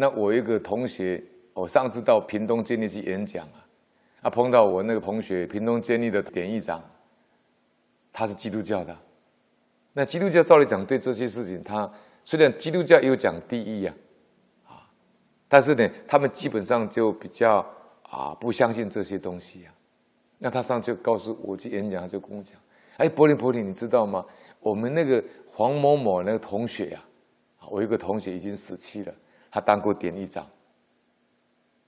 那我一个同学，我上次到屏东监狱去演讲啊，啊碰到我那个同学，屏东监狱的典狱长，他是基督教的。那基督教照理讲，对这些事情，他虽然基督教也有讲第一呀，啊，但是呢，他们基本上就比较啊不相信这些东西呀。那他上去告诉我去演讲，他就跟我讲：“哎，柏林柏林，你知道吗？我们那个黄某某那个同学呀，我一个同学已经死期了。”他当过典狱长。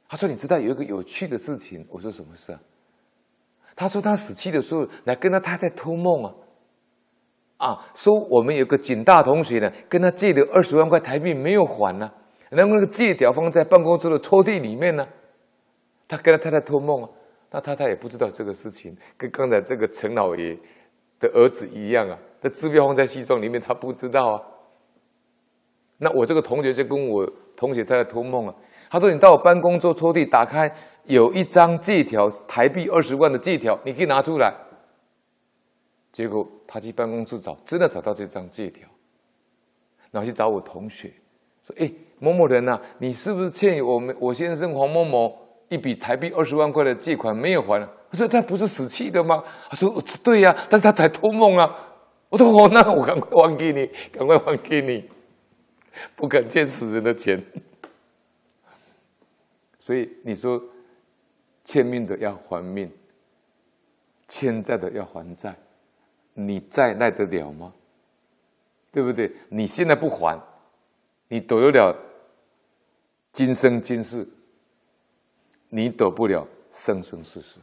他说：“你知道有一个有趣的事情？”我说：“什么事啊？”他说：“他死期的时候来跟他太太托梦啊，啊，说我们有个警大同学呢，跟他借了二十万块台币没有还呢、啊，然后那个借条放在办公室的抽屉里面呢。他跟他太太托梦啊，那太太也不知道这个事情，跟刚才这个陈老爷的儿子一样啊，他支票放在西装里面，他不知道啊。那我这个同学就跟我。”同学他在托梦啊，他说：“你到我办公桌抽屉打开，有一张借条，台币二十万的借条，你可以拿出来。”结果他去办公室找，真的找到这张借条，然后去找我同学说：“哎，某某人呐、啊，你是不是欠我们我先生黄某某一笔台币二十万块的借款没有还？”他说：“他不是死期的吗？”他说：“对呀、但是他才托梦啊。”我说：“哦，那我赶快还给你，赶快还给你。”不敢欠死人的钱，所以你说欠命的要还命，欠债的要还债，你债耐得了吗？对不对？你现在不还，你躲得了今生今世，你躲不了生生世世。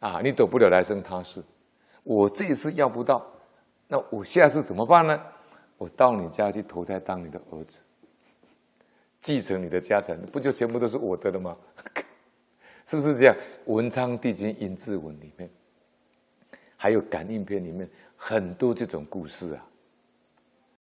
啊，你躲不了来生他世。我这一次要不到，那我下次怎么办呢？我到你家去投胎当你的儿子，继承你的家产，不就全部都是我的了吗？是不是这样？文昌帝君阴字文里面，还有感应篇里面很多这种故事啊。